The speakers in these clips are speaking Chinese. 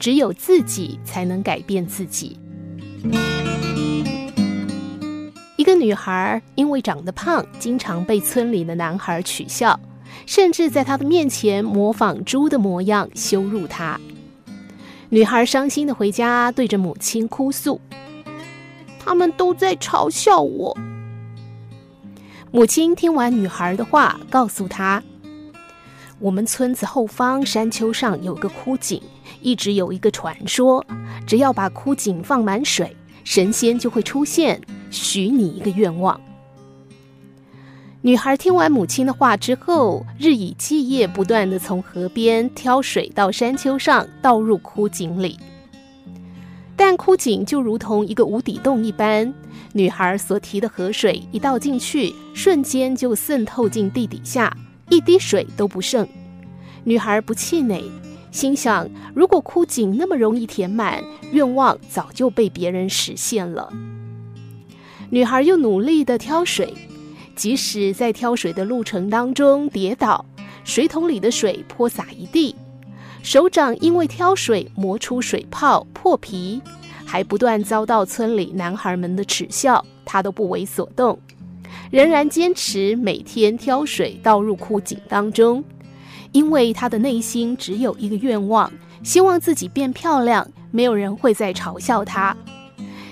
只有自己才能改变自己。一个女孩因为长得胖，经常被村里的男孩取笑，甚至在她的面前模仿猪的模样羞辱她。女孩伤心的回家，对着母亲哭诉：“他们都在嘲笑我。”母亲听完女孩的话，告诉她：“我们村子后方山丘上有个枯井，一直有一个传说，只要把枯井放满水，神仙就会出现，许你一个愿望。”女孩听完母亲的话之后，日以继夜，不断地从河边挑水到山丘上倒入枯井里。但枯井就如同一个无底洞一般。女孩所提的河水一倒进去，瞬间就渗透进地底下，一滴水都不剩。女孩不气馁，心想：如果枯井那么容易填满，愿望早就被别人实现了。女孩又努力地挑水，即使在挑水的路程当中跌倒，水桶里的水泼洒一地，手掌因为挑水磨出水泡破皮。还不断遭到村里男孩们的耻笑，她都不为所动，仍然坚持每天挑水倒入枯井当中，因为他的内心只有一个愿望，希望自己变漂亮，没有人会再嘲笑他。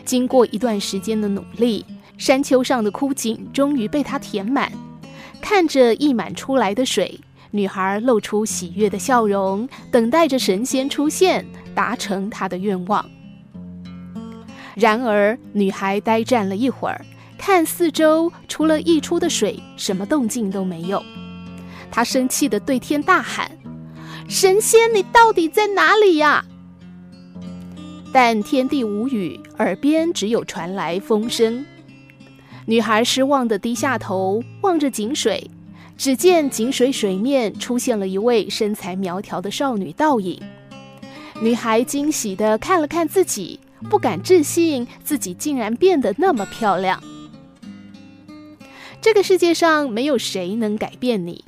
经过一段时间的努力，山丘上的枯井终于被他填满。看着溢满出来的水，女孩露出喜悦的笑容，等待着神仙出现，达成她的愿望。然而，女孩呆站了一会儿，看四周，除了溢出的水，什么动静都没有。他生气地对天大喊：“神仙，你到底在哪里呀？”但天地无语，耳边只有传来风声。女孩失望地低下头，望着井水，只见井水水面出现了一位身材苗条的少女倒影。女孩惊喜地看了看自己。不敢置信，自己竟然变得那么漂亮。这个世界上没有谁能改变你，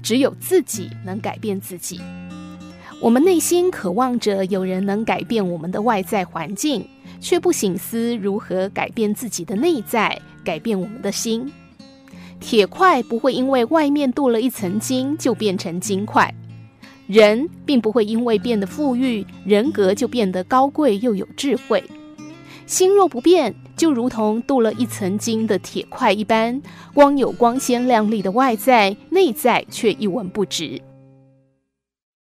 只有自己能改变自己。我们内心渴望着有人能改变我们的外在环境，却不省思如何改变自己的内在，改变我们的心。铁块不会因为外面镀了一层金就变成金块。人并不会因为变得富裕，人格就变得高贵又有智慧。心若不变，就如同镀了一层金的铁块一般，光有光鲜亮丽的外在，内在却一文不值。